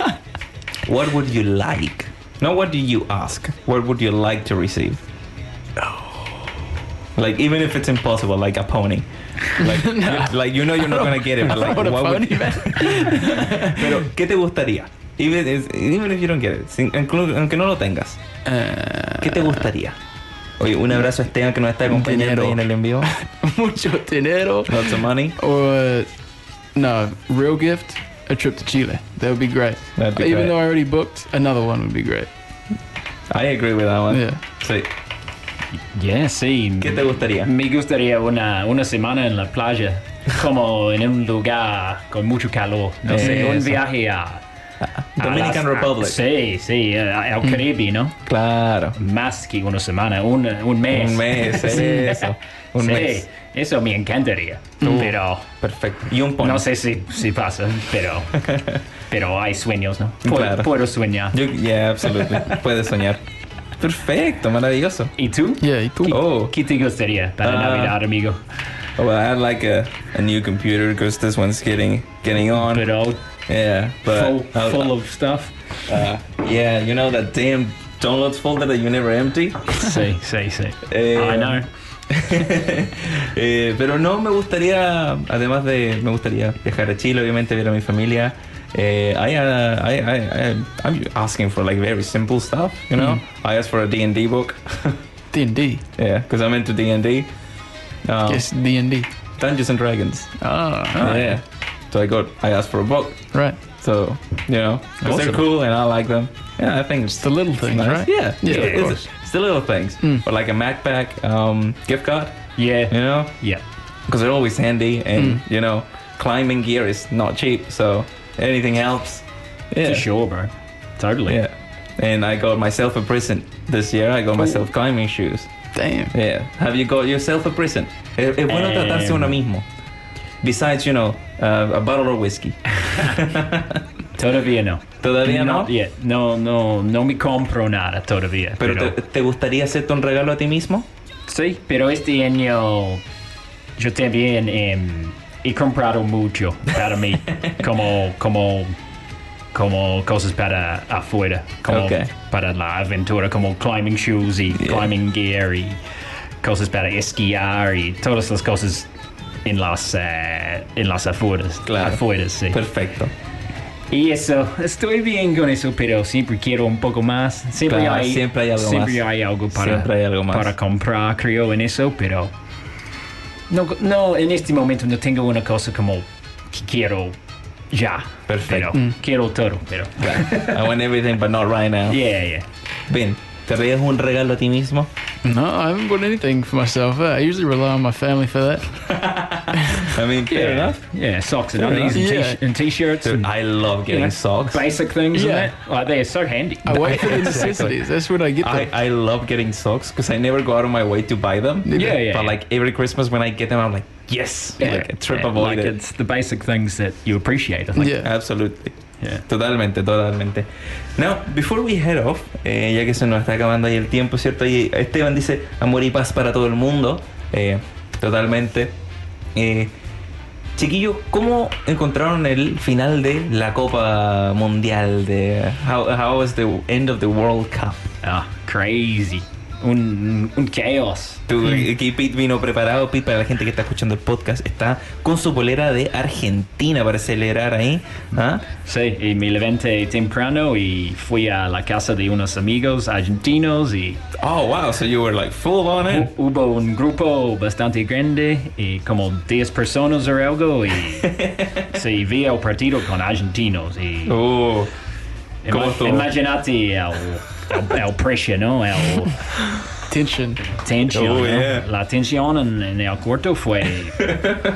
A: what would you like? Not what do you ask. What would you like to receive? Like even if it's impossible, like a pony. Like, (laughs) you- like you know you're not gonna get it, but (laughs) like
C: What
A: would. Pero ¿qué te gustaría? Even if, even if you don't get it, sin- aunque no lo tengas,
C: Uh,
A: ¿qué te gustaría? Oye, un abrazo a Esteban que nos está acompañando ahí en el envío. (laughs)
C: mucho dinero.
A: Lots of money.
C: Or no, real gift. A trip to Chile. That would be great.
A: That'd be
C: Even
A: great.
C: though I already booked, another one would be great.
A: I agree with that one.
C: Yeah.
A: Sí.
B: Yeah, sí.
A: ¿Qué te gustaría?
B: Me gustaría una, una semana en la playa, como en un lugar con mucho calor. No sé, un
A: Eso.
B: viaje a. a
A: Dominican
B: las-
A: Republic.
B: Sí, sí, a- al Caribe, ¿no?
A: Claro.
B: Más que una semana, un, un mes.
A: Un mes, (laughs) eso. Un
B: sí,
A: mes.
B: eso me encantaría. Pero
A: Perfecto. Y un pony.
B: no sé si, si pasa, pero, (laughs) pero hay sueños, ¿no? Puedo,
A: Claro.
B: puedo soñar.
A: Yo, yeah, absolutely. Puedes soñar. Perfecto, maravilloso.
B: ¿Y tú?
C: Yeah, y tú?
A: Oh,
B: ¿Qué te gustaría para
A: Ah.
B: Navidad, amigo?
A: well, I had like a, a new computer because this one's getting getting on.
B: Pero
A: yeah, but
B: full, full of stuff.
A: uh, yeah, you know that damn downloads folder that you never empty.
B: Sí, sí, sí.
A: Eh,
B: I know. (laughs)
A: Eh, pero no me gustaría, además de, me gustaría viajar a Chile, obviamente ver a mi familia. Eh, I, uh, I, I, I, I'm asking for like very simple stuff, you know. I asked for a D&D book. (laughs)
C: D&D.
A: yeah, because I'm into D&D. Um,
C: Guess D&D.
A: Dungeons and Dragons.
C: Oh,
A: yeah. So I got, I asked for a book.
C: right.
A: So, you know, 'cause they're cool and I like them. Yeah, I think it's
C: The little things,
A: nice.
C: right?
A: Yeah,
C: Yeah, of
A: it's,
C: course.
A: it's the little things. Hmm. Or like a MacBack um, gift card,
B: Yeah.
A: you know,
B: Yeah.
A: because they're always handy and, hmm. you know, climbing gear is not cheap. So anything helps. Yeah.
B: For sure, bro. Totally.
A: Yeah. And I got myself a present this year. I got myself climbing shoes.
C: Damn.
A: Yeah. Have you got yourself a present? Es, es bueno tratarse uno mismo. Besides, you know, uh, a bottle of whiskey. (laughs)
B: Todavía no.
A: ¿Todavía no?
B: No, no, no me compro nada todavía.
A: Pero
B: Pero,
A: te, te gustaría hacerte un regalo a ti mismo?
B: sí, pero este año yo también em, he comprado mucho para mí, (laughs) como, como, como cosas para afuera, como
A: Ok.
B: para la aventura, como climbing shoes y
A: Yeah.
B: climbing gear y cosas para esquiar y todas las cosas en las, eh, en las afueras.
A: Claro.
B: Afueras, sí.
A: Perfecto.
B: Y eso, estoy bien con eso, pero siempre quiero un poco más. Siempre,
A: Claro,
B: hay,
A: siempre hay algo
B: siempre
A: más.
B: hay algo para,
A: Siempre hay algo más.
B: para comprar, creo, en eso, pero no, no, en este momento no tengo una cosa como que quiero ya.
A: Perfecto.
B: Pero quiero todo, pero...
A: I want everything, but not right now. (laughs)
B: Yeah, yeah.
A: Ben, ¿te harías un regalo a ti mismo?
C: No, I haven't bought anything for myself. Uh, I usually rely on my family for that. (laughs)
A: I mean, fair
B: yeah.
A: enough.
B: Yeah, socks and
A: Fair
B: undies and,
C: enough.
B: t- and t-shirts.
A: Dude,
B: and,
A: I love getting
B: you know,
A: socks.
B: Basic things
C: Yeah.
B: and that. Like, they're so handy.
C: I wait for the (laughs)
A: Exactly.
C: necessities. That's when I get
A: I,
C: them.
A: I love getting socks because I never go out of my way to buy them.
B: Yeah, yeah,
A: But like every Christmas when I get them, I'm like, yes, like a trip
B: yeah,
A: avoided.
B: Like it's the basic things that you appreciate, I think.
C: Yeah.
A: Absolutely. Totalmente, totalmente. Now, before we head off, eh, ya que se nos está acabando ahí el tiempo, ¿cierto? Y Esteban dice amor y paz para todo el mundo. Eh, totalmente. Eh, chiquillos, ¿cómo encontraron el final de la Copa Mundial? De how, how was the end of the World Cup?
B: Ah, crazy. Un, un chaos.
A: Tu, Aquí Pete vino preparado, Pete, para la gente que está escuchando el podcast, está con su polera de Argentina para celebrar ahí. ¿Ah?
B: Sí, y me levanté temprano y fui a la casa de unos amigos argentinos y
A: Oh, wow, so you were like full on
B: hu- hubo un grupo bastante grande y como 10 personas o algo y (laughs) sí, vi el partido con argentinos y
A: Oh, ¿cómo
B: ima-
A: estuvo?
B: imagínate el, el, el precio, ¿no? El
C: Tension.
B: tensión,
A: Oh,
B: ¿no?
A: yeah.
B: La tensión en, en el cuarto fue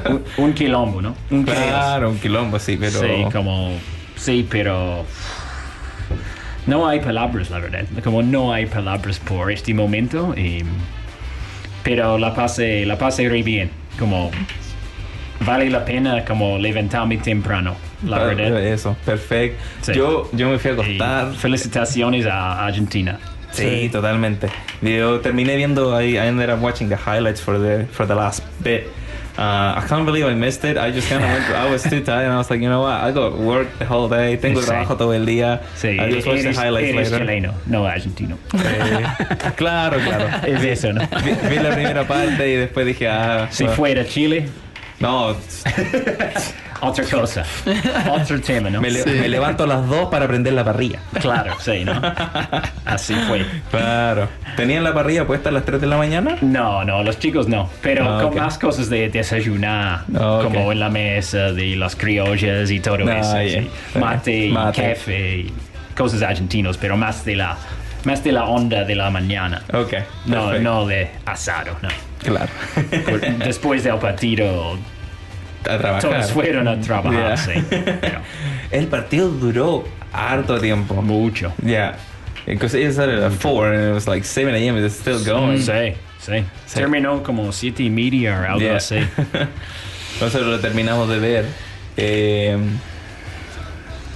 B: un, un quilombo, ¿no? Un.
A: Claro, un quilombo, sí, pero.
B: Sí, como. Sí, pero. No hay palabras, la verdad. Como no hay palabras por este momento. y- pero la pasé, la pasé re bien. Como. Vale la pena como levantarme temprano, la
A: Ah,
B: verdad.
A: Eso, perfecto.
B: Sí.
A: Yo, yo me fui a
B: Y
A: acostar.
B: felicitaciones a Argentina.
A: Sí, totalmente. Yo terminé viendo, I, I ended up watching the highlights for the for the last bit. Uh, I can't believe I missed it. I just kind of went. I was too tired, and I was like, you know what? I got work the whole day. Tengo
B: Sí.
A: trabajo todo el día.
B: Sí,
A: I just watched the highlights
B: eres
A: later.
B: chileno, no argentino.
A: Eh, claro, claro. (laughs)
B: es eso, ¿no?
A: Vi, vi la primera parte y después dije, ah,
B: Si
A: bueno.
B: fuera Chile,
A: no,
B: otra cosa. Otro tema, ¿no?
A: me, le- me levanto a las dos para prender la parrilla.
B: Claro, sí, ¿no? Así fue.
A: Claro. ¿Tenían la parrilla puesta a las 3 de la mañana?
B: No, no, los chicos no. Pero
A: Ah,
B: con
A: ok.
B: más cosas de desayunar,
A: Ah, ok.
B: como en la mesa de las criollas y todo
A: Ah,
B: eso.
A: yeah.
B: sí. Mate, y
A: Mate.
B: café, y cosas argentinos, pero más de la, más de la onda de la mañana.
A: Ok.
B: No,
A: perfecto.
B: no de asado, no.
A: Claro.
B: Después del partido,
A: a trabajar.
B: todos fueron a trabajar,
A: Yeah.
B: sí. Pero (laughs)
A: El partido duró harto tiempo.
B: mucho.
A: Yeah. Because it started at 4 and it was like 7 a.m. It's still going.
B: Sí, sí.
A: Sí.
B: Terminó como siete y media o algo
A: Yeah.
B: así. (laughs)
A: Nosotros lo terminamos de ver. eh,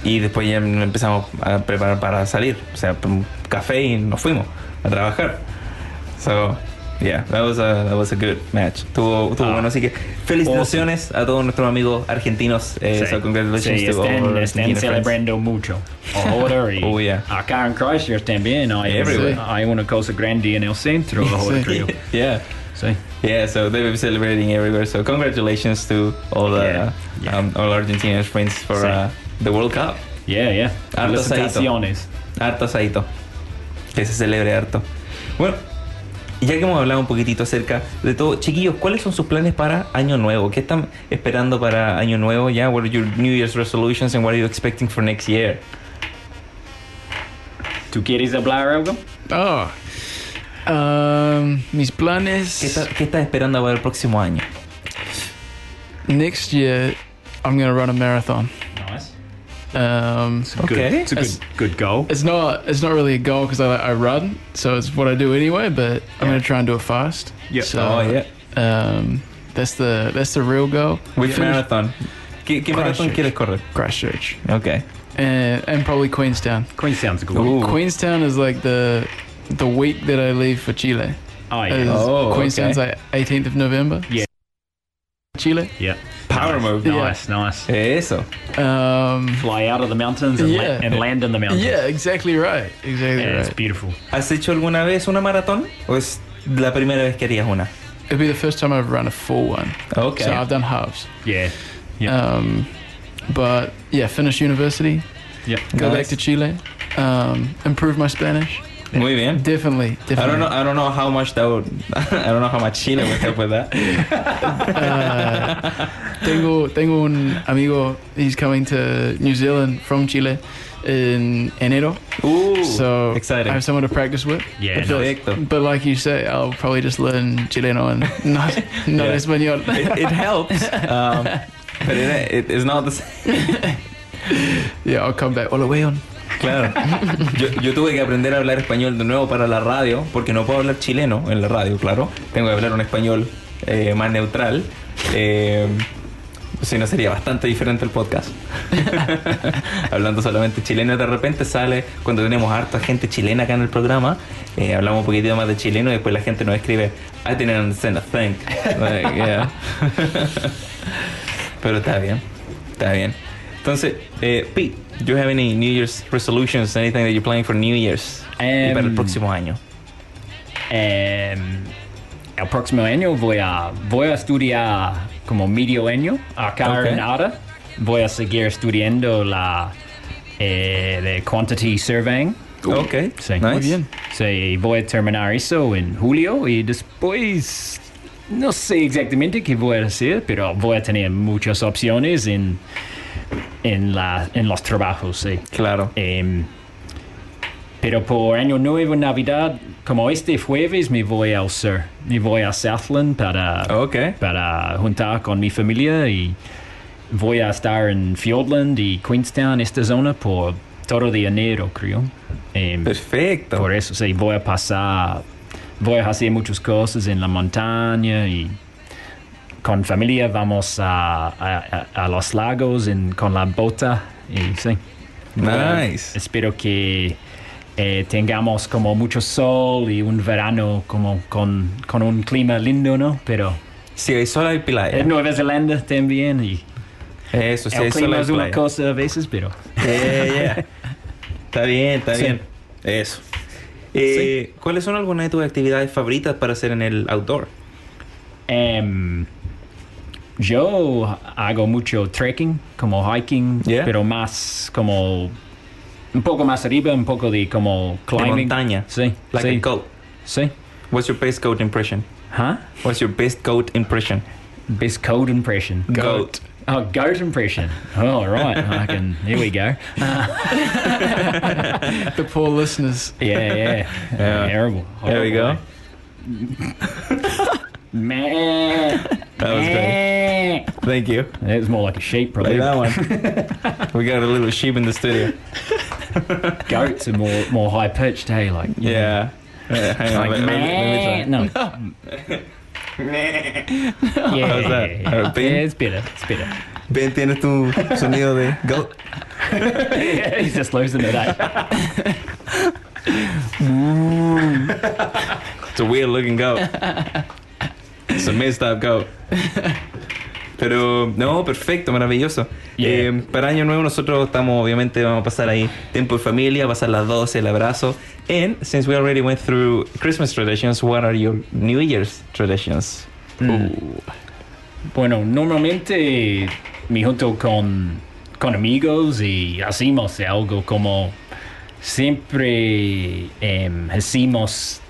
A: y después ya empezamos a preparar para salir. O sea, un café y nos fuimos a trabajar. So, Yeah, that was a that was a good match. Tuvo, tuvo
B: Ah.
A: bueno, así que felicitaciones a todos nuestros amigos argentinos. Eh, so congratulations
B: Sí,
A: to all
B: están, están celebrando mucho. Ahora (laughs) y
A: Oh, yeah.
B: acá en Christchurch también hay,
A: Everywhere.
B: hay una cosa grande en el centro ahora, (laughs)
C: Sí.
B: creo. (laughs)
A: Yeah.
B: Sí.
A: Yeah, so they'll be celebrating everywhere. So congratulations to all the
B: Yeah, yeah.
A: Um, all Argentinian friends for
B: Sí.
A: uh, the World Cup.
B: Yeah, yeah.
A: Harto
B: Felicitaciones.
A: Harto asadito. Que se celebre harto. Bueno, ya que hemos hablado un poquitito acerca de todo, chiquillos, ¿cuáles son sus planes para Año Nuevo? ¿Qué están esperando para Año Nuevo ya? What are your New Year's resolutions and what are you expecting for next year?
B: ¿Tú quieres hablar algo?
C: Oh. Um, mis planes.
A: ¿Qué, está- qué estás esperando para el próximo año?
C: Next year, I'm going to run a marathon.
B: Nice.
C: Um,
B: Good.
A: Okay.
B: It's a good, good goal.
C: it's not it's not really a goal because I, I run, so it's what I do anyway. But I'm
A: Yeah.
C: going to try and do it fast.
B: Yeah.
C: So,
A: Oh, yeah.
C: Um, that's the that's the real goal.
A: Which
C: Finish
A: marathon? ¿Qué, qué maratón
C: Christchurch.
A: quieres correr?
C: Christchurch
A: Ok.
C: and and probably Queenstown.
B: Queenstown's a good
A: Ooh.
B: one.
C: Queenstown is like the the week that I leave for Chile.
B: Oh,
C: Is
B: yeah.
A: Oh,
C: Queenstown's
A: okay.
C: like 18th of November.
B: Yeah.
C: Chile.
B: Yeah.
A: Power
B: nice.
A: move.
B: Nice, nice.
A: Eso.
C: Um,
B: Fly out of the mountains and, la- and land in the mountains.
C: yeah, exactly right. Exactly
B: Yeah, it's
C: right.
B: beautiful.
A: ¿Has hecho alguna vez una maratón? ¿O es la primera vez que harías una?
C: It'll be the first time I've run a full one.
A: Okay.
C: So I've done halves.
B: Yeah. Yeah.
C: Um, but yeah, finish university,
B: yeah.
C: go
A: Nice.
C: back to Chile, um, improve my Spanish.
A: Muy bien.
C: Definitely, definitely.
A: I don't know. I don't know how much that would. (laughs) I don't know how much Chile would help with that.
C: Tengo, tengo un amigo. He's coming to New Zealand from Chile in enero.
A: Ooh,
C: So
A: exciting.
C: I have someone to practice with.
B: Yeah,
C: But-
A: Perfecto.
C: But like you say, I'll probably just learn Chileno and not, (laughs) not
A: Yeah.
C: español.
A: it, it helps, um, (laughs) but it, it is not the same.
C: yeah, I'll come back. Hola, weón.
A: Claro. Yo, yo tuve que aprender a hablar español de nuevo para la radio, porque no puedo hablar chileno en la radio, claro. Tengo que hablar un español eh, más neutral. Eh, si no sería bastante diferente el podcast. (laughs) Hablando solamente chileno, de repente sale, cuando tenemos harta gente chilena acá en el programa, eh, hablamos un poquitito más de chileno y después la gente nos escribe, I didn't understand a thing. (laughs) Yeah. (laughs) Pero está bien, está bien. Entonces, eh, Pete, do you have any New Year's resolutions, anything that you're planning for New Year's? y para el
B: Um,
A: próximo año.
B: Em, el próximo año voy a, voy a estudiar como medio año acá
A: Ok.
B: en ARA. Voy a seguir estudiando la eh, de quantity surveying.
A: Ok,
B: Sí.
A: nice.
C: Muy bien.
B: Sí, voy a terminar eso en julio y después no sé exactamente qué voy a hacer, pero voy a tener muchas opciones en, en, la, en los trabajos, sí.
A: Claro.
B: Em, pero por Año Nuevo, Navidad, como este jueves me voy al sur, me voy a Southland para,
A: Ok.
B: para juntar con mi familia y voy a estar en Fiordland y Queenstown, esta zona, por todo de enero, creo. Em,
A: Perfecto.
B: por eso, sí, voy a pasar, voy a hacer muchas cosas en la montaña y con familia vamos a, a- los lagos en- con la bota y sí.
A: Nice.
B: espero que eh, tengamos como mucho sol y un verano como con, con un clima lindo, ¿no? Pero
A: Si hay sol hay playa.
B: en Nueva Zelanda también y
A: Eso, si
B: el clima es una
A: playa.
B: cosa a veces, pero...
A: Yeah, yeah. Está bien, está
B: Sí.
A: bien. Eso. Eh, ¿Cuáles son algunas de tus actividades favoritas para hacer en el outdoor?
B: Em, yo hago mucho trekking, como hiking,
A: Yeah.
B: pero más como un poco más arriba, un poco de como
A: De
B: climbing.
A: montaña.
B: Sí,
A: Like
B: sí,
A: a goat.
B: sí.
A: What's your best goat impression?
B: Huh?
A: What's your best goat impression?
B: Best goat impression.
A: Goat.
B: Oh, goat impression. Oh, right. I can. Here we go. (laughs)
C: The poor listeners.
B: Yeah, yeah.
A: Yeah.
B: Terrible.
A: There we go. (laughs)
B: Man.
A: That was great. Thank you.
B: It was more like a sheep, probably.
A: Like that one. (laughs) we got a little sheep in the studio.
B: Goats are more more high pitched, hey, like
A: Yeah. Yeah, hang on.
B: Like,
A: let- let let me try.
B: No. (laughs) yeah,
A: How's that?
B: yeah,
A: Ben?
B: yeah, it's better. It's better.
A: Ben, tienes tu sonido de goat. (laughs)
B: He's just losing it, eh?
A: It's a weird looking goat. It's a messed goat. Pero, no, perfecto, maravilloso.
B: Yeah.
A: Eh, para Año Nuevo nosotros estamos, obviamente, vamos a pasar ahí tiempo en familia, pasar las 12, el abrazo. And since we already went through Christmas traditions, what are your New Year's traditions?
B: Bueno, normalmente me junto con, con amigos y hacemos algo como siempre em, hacemos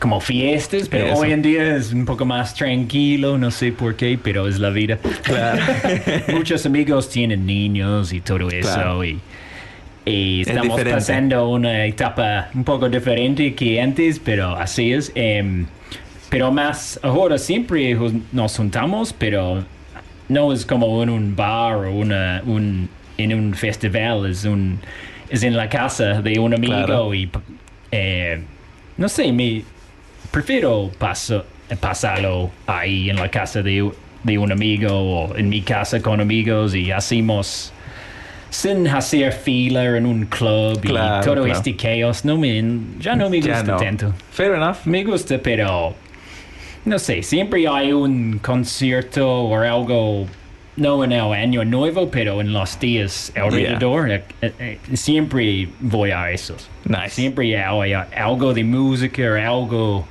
B: como fiestas, pero
A: Eso.
B: hoy en día es un poco más tranquilo, no sé por qué, pero es la vida. (laughs) Muchos amigos tienen niños y todo eso
A: Claro.
B: y, y estamos
A: diferente.
B: pasando una etapa un poco diferente que antes, pero así es. Em, pero más ahora siempre nos juntamos, pero no es como en un bar o una, un, en un festival, es, un, es en la casa de un amigo
A: Claro.
B: y eh, no sé, me prefiero paso- pasarlo ahí en la casa de, de un amigo o en mi casa con amigos y hacemos sin hacer fila en un club
A: Claro,
B: y todo
A: claro.
B: este chaos. No me, ya no me gusta
A: no.
B: tanto.
A: Fair enough.
B: Me gusta, pero no sé, siempre hay un concierto o algo, no en el año nuevo, pero en los días alrededor. eh, eh, eh, siempre voy a esos.
A: Nice.
B: Siempre hay algo de música o algo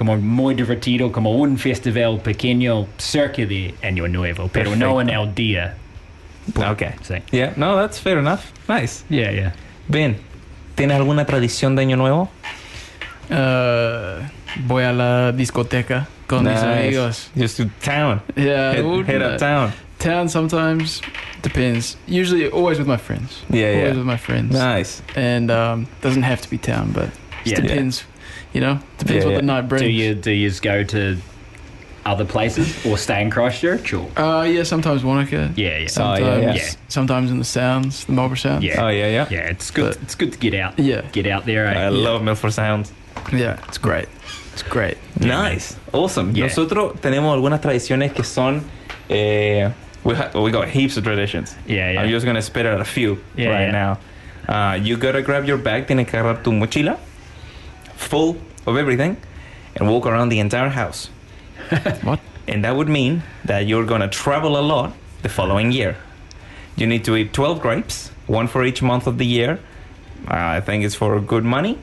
B: como muy divertido, como un festival pequeño cerca de Año Nuevo, pero no en el día.
A: Okay.
B: Sí.
A: Yeah, no, that's fair enough. Nice.
B: Yeah, yeah.
A: Ben, ¿tienes alguna tradición de Año Nuevo?
C: Uh, voy a la discoteca con mis amigos.
A: Just to town.
C: Yeah,
A: Head,
C: well,
A: head
C: uh,
A: uptown.
C: Town sometimes depends. Usually, always with my friends.
A: Yeah,
C: always
A: yeah.
C: with my friends.
A: Nice.
C: And um, doesn't have to be town, but
B: Yeah.
C: just depends. You know, depends
A: Yeah,
C: what the night brings.
B: Do you do you just go to other places or stay in Christchurch or?
C: Uh, yeah, sometimes Wanaka.
B: Yeah, yeah.
C: Sometimes,
A: Oh, yeah,
B: yeah.
C: sometimes in the sounds, the Marlborough sounds.
B: Yeah.
A: Oh, yeah, yeah.
B: Yeah, it's good.
C: But-
B: it's good to get out.
C: Yeah.
B: get out there. eh?
A: I love Milford Sounds.
C: yeah, it's great. It's great.
A: Nice. Awesome.
B: Yeah.
A: Nosotros tenemos algunas tradiciones que son. Eh, we, ha- we got heaps of traditions.
B: Yeah, yeah.
A: I'm just gonna spit out a few
B: Yeah,
A: right
B: yeah.
A: now. Uh, you gotta grab your bag, tienes que agarrar tu mochila, full of everything, and walk around the entire house. (laughs)
C: What?
A: And that would mean that you're gonna travel a lot the following year. You need to eat 12 grapes, one for each month of the year. Uh, I think it's for good money.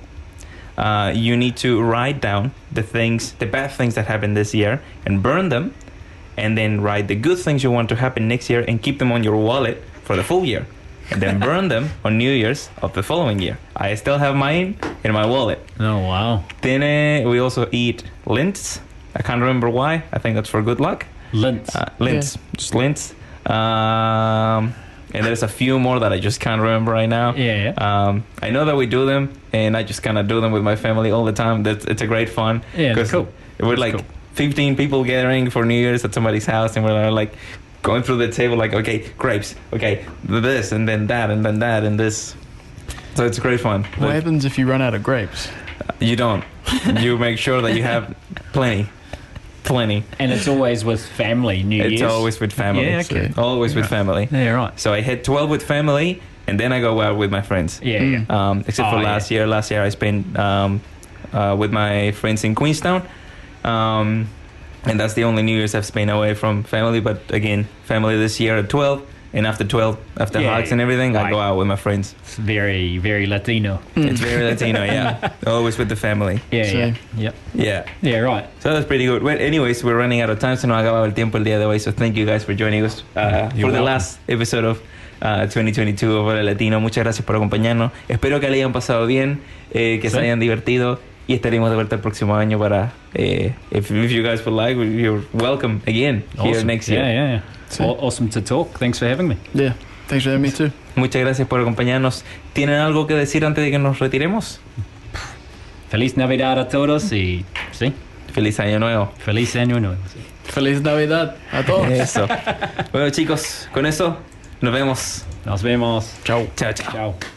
A: Uh, you need to write down the things, the bad things that happened this year, and burn them, and then write the good things you want to happen next year, and keep them on your wallet for the full year, then burn them on New Year's of the following year. I still have mine in my wallet.
B: Oh wow,
A: Then uh, we also eat lints. I can't remember why. I think that's for good luck.
B: Lints.
A: Uh, lints, just lints. Um, and there's a few more that I just can't remember right now.
B: Yeah, yeah.
A: Um, I know that we do them, and I just kind of do them with my family all the time. That's it's a great fun.
B: Yeah, that's
A: 'Cause
B: cool.
A: We're
B: That's
A: like
B: cool.
A: 15 people gathering for New Year's at somebody's house, and we're like going through the table, like okay, grapes, okay, this, and then that, and then that, and this. So it's great fun.
C: What
A: But
C: happens if you run out of grapes?
A: you don't. (laughs) you make sure that you have plenty, plenty.
B: and it's always with family. New years.
A: It's
B: Year's.
A: always with family.
B: Yeah, okay.
A: Always with
B: Right.
A: family.
B: Yeah, right.
A: So I hit 12 with family, and then I go out with my friends.
B: Yeah, yeah.
A: Um, except
B: Oh,
A: for
B: yeah.
A: last year. Last year I spent um, uh, with my friends in Queenstown. Um, and that's the only New Year's I've spent away from family. But again, family this year at 12. And after 12, after
B: Yeah,
A: hugs and everything, I go out with my friends.
B: It's very, very Latino.
A: It's very Latino, yeah. (laughs) Always with the family.
B: Yeah, yeah,
C: Same.
B: yep.
A: Yeah.
B: Yeah, right.
A: So that's pretty good. Well, anyways, we're running out of time, so no ha acabado el tiempo el día de hoy. So thank you guys for joining us uh, for
B: You're
A: the
B: welcome.
A: last episode of uh, 2022 of Hola Latino. Muchas gracias por acompañarnos. Espero que le hayan pasado bien, eh, que se hayan divertido y estaremos de vuelta el próximo año para, eh, if, if you guys would like, you're welcome again here
B: Awesome.
A: next year.
B: Yeah, yeah, yeah.
C: Sí.
B: Awesome to talk. Thanks for having me.
C: Yeah. Thanks for having me too.
A: Muchas gracias por acompañarnos. ¿Tienen algo que decir antes de que nos retiremos?
B: Feliz Navidad a todos y sí,
A: Feliz año nuevo.
B: feliz año nuevo. sí.
C: Feliz Navidad a todos.
A: Eso. (laughs) bueno, chicos, con eso nos vemos.
B: Nos vemos.
A: Chao, chao.
B: Chao.